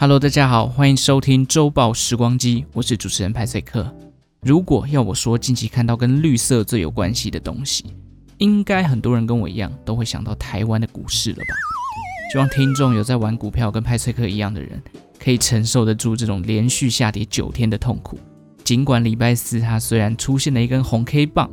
Hello，大家好，欢迎收听周报时光机，我是主持人派翠克。如果要我说近期看到跟绿色最有关系的东西，应该很多人跟我一样都会想到台湾的股市了吧？希望听众有在玩股票跟派翠克一样的人，可以承受得住这种连续下跌九天的痛苦。尽管礼拜四它虽然出现了一根红 K 棒，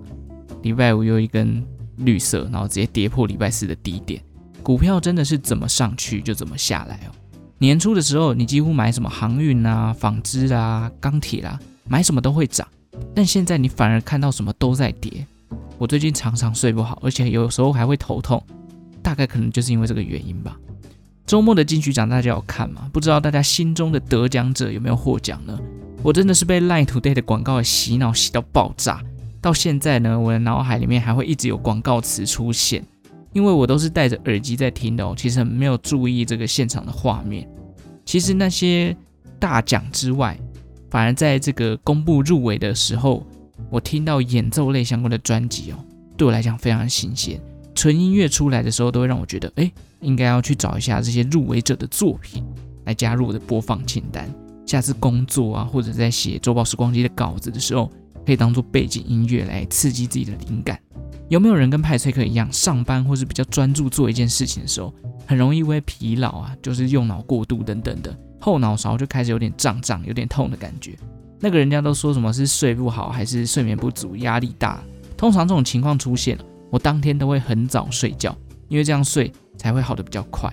礼拜五又一根绿色，然后直接跌破礼拜四的低点，股票真的是怎么上去就怎么下来哦。年初的时候，你几乎买什么航运啊、纺织啊、钢铁啦，买什么都会涨。但现在你反而看到什么都在跌。我最近常常睡不好，而且有时候还会头痛，大概可能就是因为这个原因吧。周末的金曲奖大家有看吗？不知道大家心中的得奖者有没有获奖呢？我真的是被 Line Today 的广告洗脑洗到爆炸，到现在呢，我的脑海里面还会一直有广告词出现。因为我都是戴着耳机在听的哦，其实没有注意这个现场的画面。其实那些大奖之外，反而在这个公布入围的时候，我听到演奏类相关的专辑哦，对我来讲非常新鲜。纯音乐出来的时候，都会让我觉得，哎，应该要去找一下这些入围者的作品，来加入我的播放清单。下次工作啊，或者在写周报时光机的稿子的时候，可以当做背景音乐来刺激自己的灵感。有没有人跟派崔克一样，上班或是比较专注做一件事情的时候，很容易会疲劳啊，就是用脑过度等等的，后脑勺就开始有点胀胀、有点痛的感觉。那个人家都说什么是睡不好，还是睡眠不足、压力大？通常这种情况出现，我当天都会很早睡觉，因为这样睡才会好的比较快。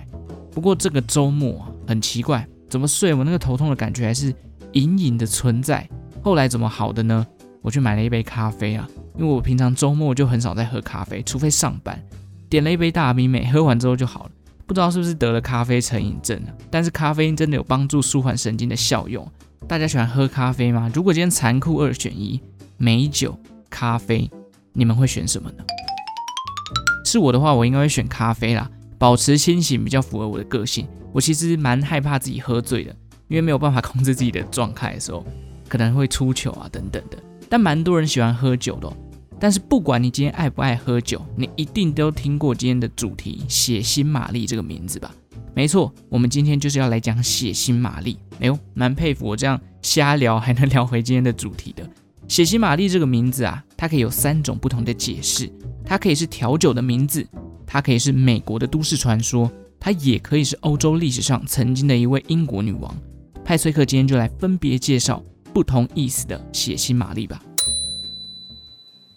不过这个周末，很奇怪，怎么睡我那个头痛的感觉还是隐隐的存在。后来怎么好的呢？我去买了一杯咖啡啊。因为我平常周末就很少在喝咖啡，除非上班，点了一杯大冰美，喝完之后就好了。不知道是不是得了咖啡成瘾症啊？但是咖啡因真的有帮助舒缓神经的效用。大家喜欢喝咖啡吗？如果今天残酷二选一，美酒、咖啡，你们会选什么呢？是我的话，我应该会选咖啡啦，保持清醒比较符合我的个性。我其实蛮害怕自己喝醉的，因为没有办法控制自己的状态的时候，可能会出糗啊等等的。但蛮多人喜欢喝酒的。但是不管你今天爱不爱喝酒，你一定都听过今天的主题“血腥玛丽”这个名字吧？没错，我们今天就是要来讲血腥玛丽。哎呦，蛮佩服我这样瞎聊还能聊回今天的主题的。血腥玛丽这个名字啊，它可以有三种不同的解释：它可以是调酒的名字，它可以是美国的都市传说，它也可以是欧洲历史上曾经的一位英国女王。派翠克今天就来分别介绍不同意思的血腥玛丽吧。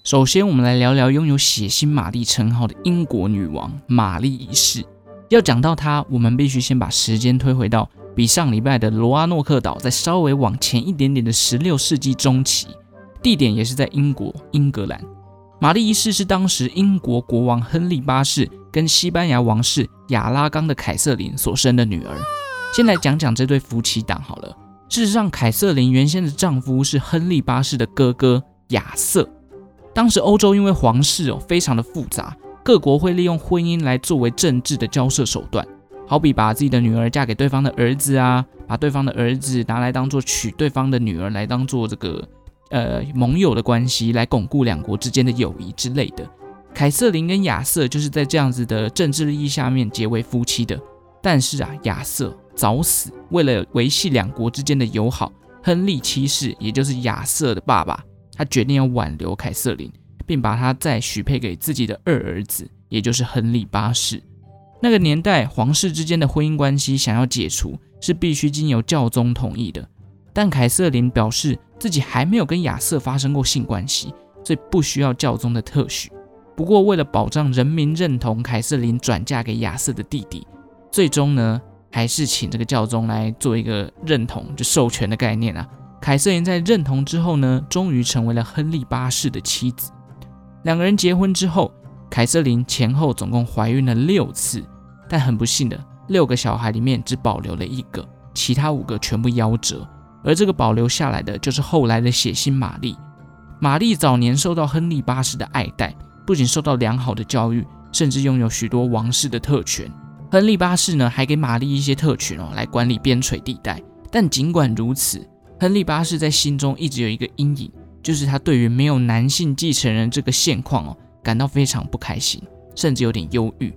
首先，我们来聊聊拥有“血腥玛丽”称号的英国女王玛丽一世。要讲到她，我们必须先把时间推回到比上礼拜的罗阿诺克岛再稍微往前一点点的16世纪中期，地点也是在英国英格兰。玛丽一世是当时英国国王亨利八世跟西班牙王室亚拉冈的凯瑟琳所生的女儿。先来讲讲这对夫妻档好了。事实上，凯瑟琳原先的丈夫是亨利八世的哥哥亚瑟。当时欧洲因为皇室哦非常的复杂，各国会利用婚姻来作为政治的交涉手段，好比把自己的女儿嫁给对方的儿子啊，把对方的儿子拿来当做娶对方的女儿来当做这个呃盟友的关系，来巩固两国之间的友谊之类的。凯瑟琳跟亚瑟就是在这样子的政治利益下面结为夫妻的。但是啊，亚瑟早死，为了维系两国之间的友好，亨利七世也就是亚瑟的爸爸。他决定要挽留凯瑟琳，并把她再许配给自己的二儿子，也就是亨利八世。那个年代，皇室之间的婚姻关系想要解除，是必须经由教宗同意的。但凯瑟琳表示自己还没有跟亚瑟发生过性关系，所以不需要教宗的特许。不过，为了保障人民认同凯瑟琳转嫁给亚瑟的弟弟，最终呢，还是请这个教宗来做一个认同，就授权的概念啊。凯瑟琳在认同之后呢，终于成为了亨利八世的妻子。两个人结婚之后，凯瑟琳前后总共怀孕了六次，但很不幸的，六个小孩里面只保留了一个，其他五个全部夭折。而这个保留下来的就是后来的血腥玛丽。玛丽早年受到亨利八世的爱戴，不仅受到良好的教育，甚至拥有许多王室的特权。亨利八世呢，还给玛丽一些特权哦，来管理边陲地带。但尽管如此，亨利八世在心中一直有一个阴影，就是他对于没有男性继承人这个现况哦，感到非常不开心，甚至有点忧郁。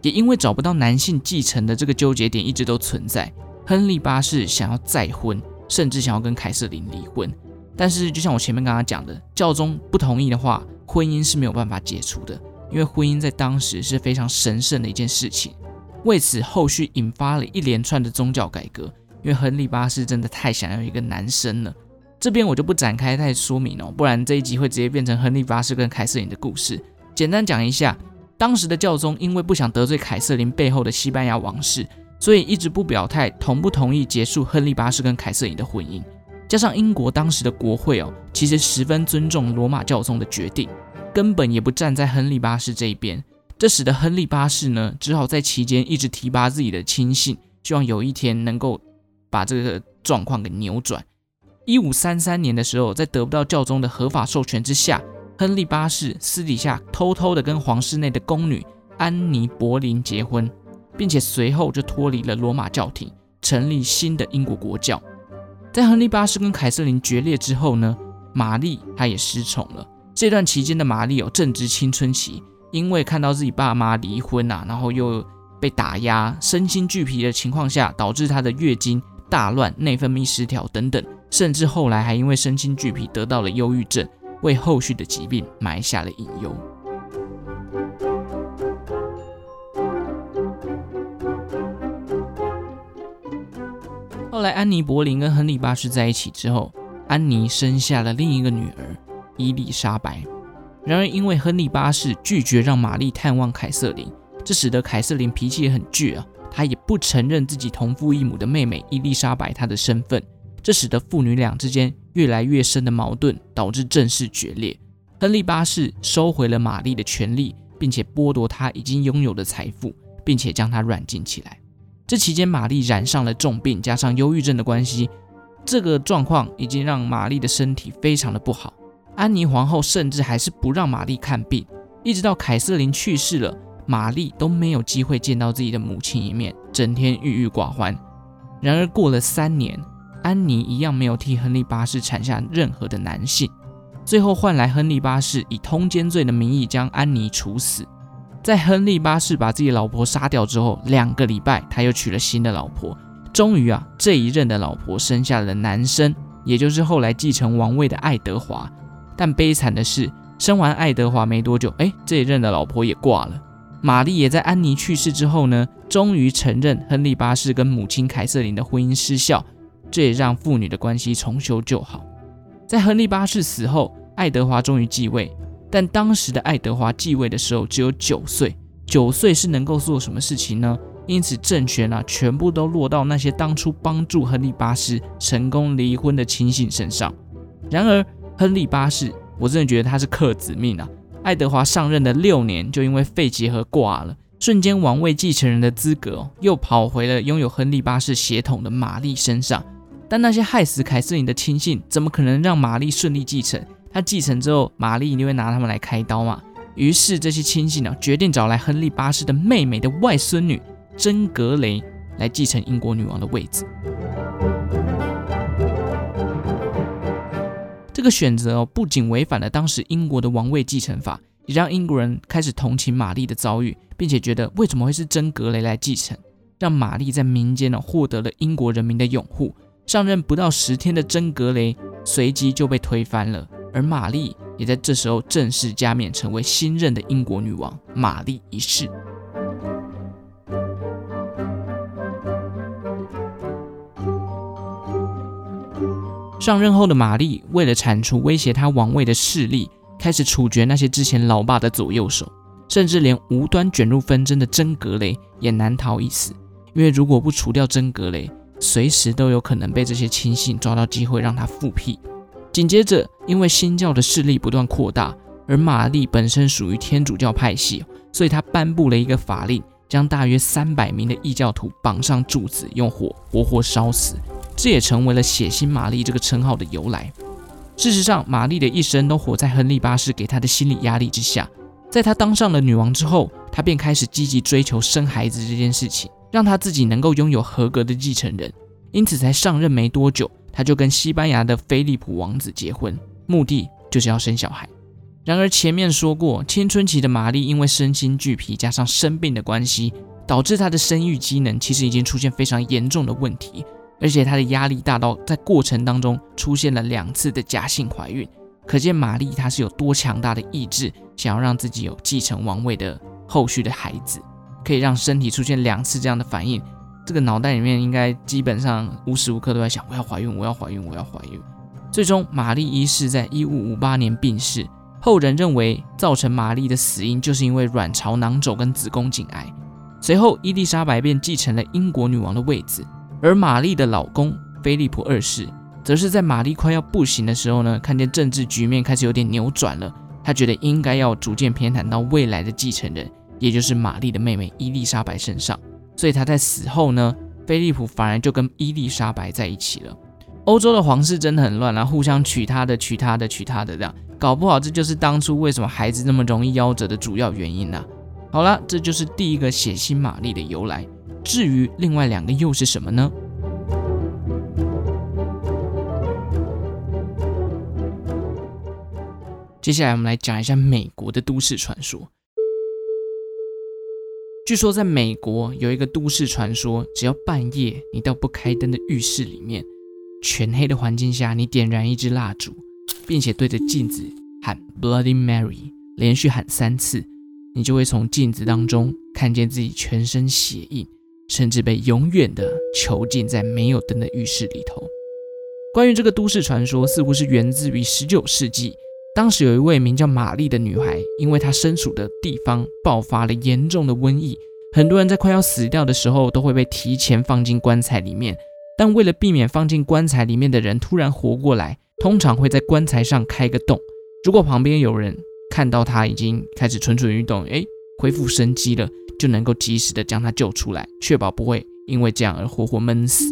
也因为找不到男性继承的这个纠结点一直都存在，亨利八世想要再婚，甚至想要跟凯瑟琳离婚。但是，就像我前面刚刚讲的，教宗不同意的话，婚姻是没有办法解除的，因为婚姻在当时是非常神圣的一件事情。为此，后续引发了一连串的宗教改革，因为亨利八世真的太想要一个男生了。这边我就不展开太说明哦，不然这一集会直接变成亨利八世跟凯瑟琳的故事。简单讲一下，当时的教宗因为不想得罪凯瑟琳背后的西班牙王室，所以一直不表态同不同意结束亨利八世跟凯瑟琳的婚姻。加上英国当时的国会哦，其实十分尊重罗马教宗的决定，根本也不站在亨利八世这一边。这使得亨利八世呢，只好在期间一直提拔自己的亲信，希望有一天能够把这个状况给扭转。一五三三年的时候，在得不到教宗的合法授权之下，亨利八世私底下偷偷的跟皇室内的宫女安妮·博林结婚，并且随后就脱离了罗马教廷，成立新的英国国教。在亨利八世跟凯瑟琳决裂之后呢，玛丽她也失宠了。这段期间的玛丽有正值青春期，因为看到自己爸妈离婚啊，然后又被打压，身心俱疲的情况下，导致她的月经大乱、内分泌失调等等，甚至后来还因为身心俱疲得到了忧郁症，为后续的疾病埋下了隐忧。后来，安妮·博林跟亨利八世在一起之后，安妮生下了另一个女儿伊丽莎白。然而，因为亨利八世拒绝让玛丽探望凯瑟琳，这使得凯瑟琳脾气也很倔啊，她也不承认自己同父异母的妹妹伊丽莎白她的身份，这使得父女俩之间越来越深的矛盾，导致正式决裂。亨利八世收回了玛丽的权利，并且剥夺她已经拥有的财富，并且将她软禁起来。这期间，玛丽染上了重病，加上忧郁症的关系，这个状况已经让玛丽的身体非常的不好。安妮皇后甚至还是不让玛丽看病，一直到凯瑟琳去世了，玛丽都没有机会见到自己的母亲一面，整天郁郁寡欢。然而过了三年，安妮一样没有替亨利八世产下任何的男性，最后换来亨利八世以通奸罪的名义将安妮处死。在亨利八世把自己老婆杀掉之后，两个礼拜他又娶了新的老婆。终于啊，这一任的老婆生下了男生，也就是后来继承王位的爱德华。但悲惨的是，生完爱德华没多久，哎，这一任的老婆也挂了。玛丽也在安妮去世之后呢，终于承认亨利八世跟母亲凯瑟琳的婚姻失效，这也让父女的关系重修旧好。在亨利八世死后，爱德华终于继位。但当时的爱德华继位的时候只有九岁，九岁是能够做什么事情呢？因此政权啊，全部都落到那些当初帮助亨利八世成功离婚的亲信身上。然而，亨利八世，我真的觉得他是克子命啊！爱德华上任的六年就因为肺结核挂了，瞬间王位继承人的资格又跑回了拥有亨利八世血统的玛丽身上。但那些害死凯瑟琳的亲信，怎么可能让玛丽顺利继承？他继承之后，玛丽一定会拿他们来开刀嘛。于是这些亲信呢，决定找来亨利八世的妹妹的外孙女珍格雷来继承英国女王的位置。这个选择，不仅违反了当时英国的王位继承法，也让英国人开始同情玛丽的遭遇，并且觉得为什么会是真格雷来继承，让玛丽在民间呢获得了英国人民的拥护。上任不到十天的真格雷随即就被推翻了。而玛丽也在这时候正式加冕，成为新任的英国女王玛丽一世。上任后的玛丽，为了铲除威胁她王位的势力，开始处决那些之前老爸的左右手，甚至连无端卷入纷争的真格雷也难逃一死。因为如果不除掉真格雷，随时都有可能被这些亲信抓到机会让他复辟。紧接着，因为新教的势力不断扩大，而玛丽本身属于天主教派系，所以她颁布了一个法令，将大约三百名的异教徒绑上柱子，用火活活烧死。这也成为了“血腥玛丽”这个称号的由来。事实上，玛丽的一生都活在亨利八世给她的心理压力之下。在她当上了女王之后，她便开始积极追求生孩子这件事情，让她自己能够拥有合格的继承人。因此，才上任没多久。她就跟西班牙的菲利普王子结婚，目的就是要生小孩。然而前面说过，青春期的玛丽因为身心俱疲，加上生病的关系，导致她的生育机能其实已经出现非常严重的问题，而且她的压力大到在过程当中出现了两次的假性怀孕，可见玛丽她是有多强大的意志，想要让自己有继承王位的后续的孩子，可以让身体出现两次这样的反应，这个脑袋里面应该基本上无时无刻都在想我要怀孕，我要怀孕，我要怀孕。最终，玛丽一世在一五五八年病逝。后人认为，造成玛丽的死因就是因为卵巢囊肿跟子宫颈癌。随后，伊丽莎白便继承了英国女王的位子，而玛丽的老公菲利普二世，则是在玛丽快要不行的时候呢，看见政治局面开始有点扭转了，他觉得应该要逐渐偏袒到未来的继承人，也就是玛丽的妹妹伊丽莎白身上。所以他在死后呢，菲利普反而就跟伊丽莎白在一起了。欧洲的皇室真的很乱啊，互相娶她的、娶她的、娶她的，这样搞不好这就是当初为什么孩子那么容易夭折的主要原因呢、好了，这就是第一个血腥玛丽的由来。至于另外两个又是什么呢？接下来我们来讲一下美国的都市传说。据说在美国有一个都市传说，只要半夜你到不开灯的浴室里面。全黑的环境下，你点燃一支蜡烛，并且对着镜子喊 Bloody Mary，连续喊三次，你就会从镜子当中看见自己全身血印，甚至被永远的囚禁在没有灯的浴室里头。关于这个都市传说，似乎是源自于十九世纪，当时有一位名叫玛丽的女孩，因为她身处的地方爆发了严重的瘟疫，很多人在快要死掉的时候，都会被提前放进棺材里面。但为了避免放进棺材里面的人突然活过来，通常会在棺材上开个洞。如果旁边有人看到他已经开始蠢蠢欲动，诶，恢复生机了，就能够及时的将他救出来，确保不会因为这样而活活闷死。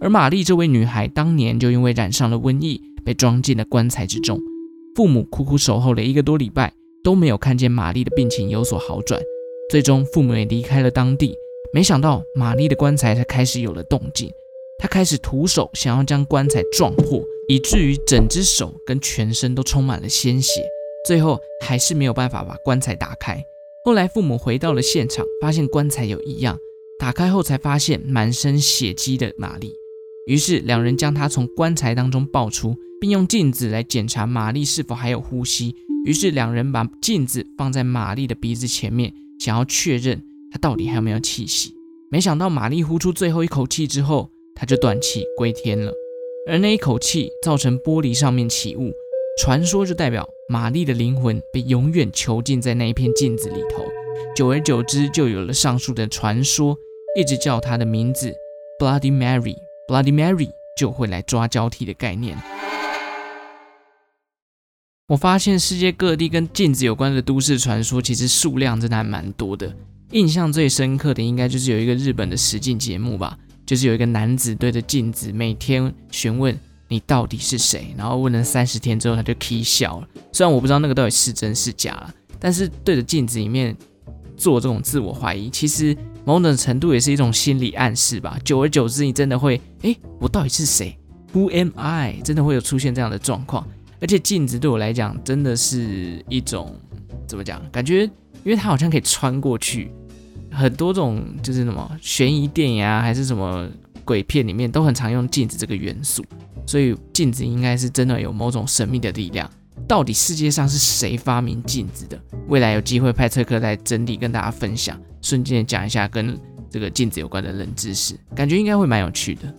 而玛丽这位女孩当年就因为染上了瘟疫，被装进了棺材之中。父母苦苦守候了一个多礼拜，都没有看见玛丽的病情有所好转。最终，父母也离开了当地。没想到，玛丽的棺材才开始有了动静。他开始徒手想要将棺材撞破，以至于整只手跟全身都充满了鲜血。最后还是没有办法把棺材打开。后来父母回到了现场，发现棺材有异样，打开后才发现满身血迹的玛丽。于是两人将她从棺材当中抱出，并用镜子来检查玛丽是否还有呼吸。于是两人把镜子放在玛丽的鼻子前面，想要确认她到底还有没有气息。没想到玛丽呼出最后一口气之后，她就断气归天了，而那一口气造成玻璃上面起雾，传说就代表玛丽的灵魂被永远囚禁在那一片镜子里头。久而久之，就有了上述的传说，一直叫她的名字 Bloody Mary，Bloody Mary 就会来抓交替的概念。我发现世界各地跟镜子有关的都市传说，其实数量真的还蛮多的。印象最深刻的，应该就是有一个日本的实境节目吧。就是有一个男子对着镜子每天询问你到底是谁，然后问了三十天之后他就起笑了。虽然我不知道那个到底是真是假了，但是对着镜子里面做这种自我怀疑，其实某种程度也是一种心理暗示吧。久而久之，你真的会，诶，我到底是谁？Who am I？真的会有出现这样的状况。而且镜子对我来讲真的是一种怎么讲？感觉因为它好像可以穿过去。很多种就是什么悬疑电影啊，还是什么鬼片里面都很常用镜子这个元素，所以镜子应该是真的有某种神秘的力量。到底世界上是谁发明镜子的？未来有机会派翠克来整理跟大家分享，顺便讲一下跟这个镜子有关的冷知识，感觉应该会蛮有趣的。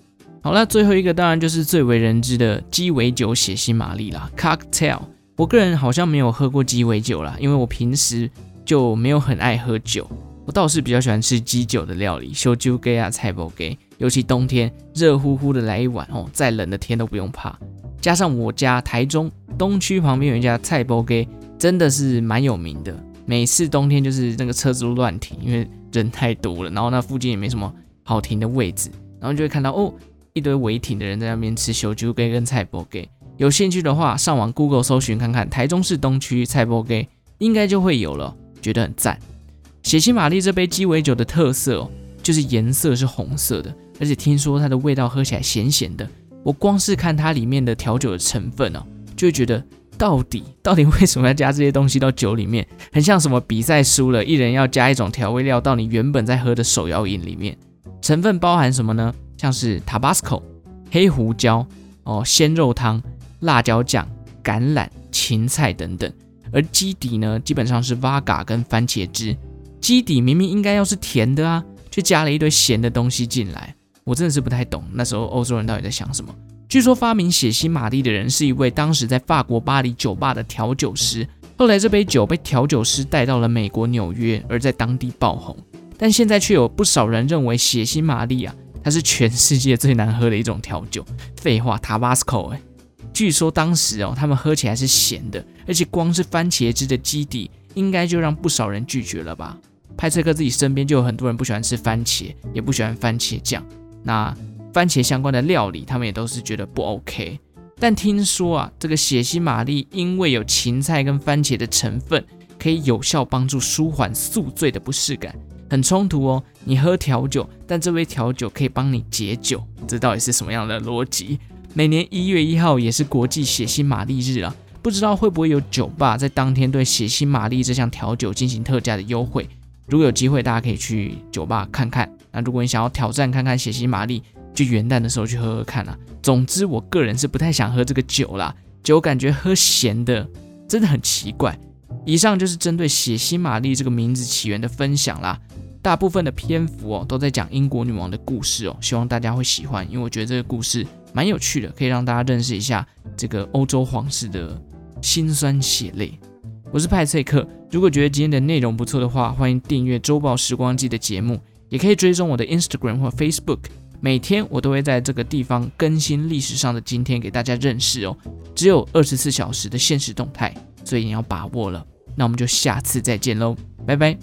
好了，最后一个当然就是最为人知的鸡尾酒血腥玛丽啦，Cocktail。我个人好像没有喝过鸡尾酒啦，因为我平时就没有很爱喝酒。我倒是比较喜欢吃鸡酒的料理，修酒鸡啊、菜脯给，尤其冬天热乎乎的来一碗哦，再冷的天都不用怕。加上我家台中东区旁边有一家菜脯给，真的是蛮有名的。每次冬天就是那个车子都乱停，因为人太多了，然后那附近也没什么好停的位置，然后就会看到哦一堆违停的人在那边吃修酒鸡跟菜脯给。有兴趣的话，上网 Google 搜寻看看台中市东区菜脯给，应该就会有了，觉得很赞。血腥玛丽这杯鸡尾酒的特色哦，就是颜色是红色的，而且听说它的味道喝起来咸咸的。我光是看它里面的调酒的成分哦，就会觉得到底到底为什么要加这些东西到酒里面？很像什么比赛输了，一人要加一种调味料到你原本在喝的手摇饮里面。成分包含什么呢？像是 Tabasco、黑胡椒、哦鲜肉汤、辣椒酱、橄榄、芹菜等等。而基底呢，基本上是 Vodka 跟番茄汁。基底明明应该要是甜的啊，却加了一堆咸的东西进来。我真的是不太懂，那时候欧洲人到底在想什么？据说发明血腥玛丽的人是一位当时在法国巴黎酒吧的调酒师，后来这杯酒被调酒师带到了美国纽约，而在当地爆红。但现在却有不少人认为血腥玛丽啊，它是全世界最难喝的一种调酒。废话，Tabasco 哎，据说当时哦，他们喝起来是咸的，而且光是番茄汁的基底，应该就让不少人拒绝了吧？派翠克自己身边就有很多人不喜欢吃番茄，也不喜欢番茄酱。那番茄相关的料理，他们也都是觉得不 OK。但听说啊，这个血腥玛丽因为有芹菜跟番茄的成分，可以有效帮助舒缓宿醉的不适感，很冲突哦。你喝调酒，但这杯调酒可以帮你解酒，这到底是什么样的逻辑？每年一月一号也是国际血腥玛丽日啊，不知道会不会有酒吧在当天对血腥玛丽这项调酒进行特价的优惠？如果有机会，大家可以去酒吧看看。那如果你想要挑战看看血腥玛丽，就元旦的时候去喝喝看啦。总之，我个人是不太想喝这个酒啦，酒感觉喝咸的真的很奇怪。以上就是针对血腥玛丽这个名字起源的分享啦。大部分的篇幅哦都在讲英国女王的故事哦，希望大家会喜欢，因为我觉得这个故事蛮有趣的，可以让大家认识一下这个欧洲皇室的辛酸血泪。我是派翠克，如果觉得今天的内容不错的话，欢迎订阅《周报时光机》的节目，也可以追踪我的 Instagram 或 Facebook，每天我都会在这个地方更新历史上的今天给大家认识哦。只有二十四小时的限时动态，所以你要把握了。那我们就下次再见喽，拜拜。